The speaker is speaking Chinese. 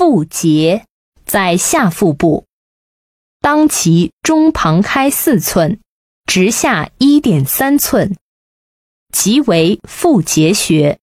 腹结在下腹部。当其中旁开四寸直下一点三寸即为腹结穴。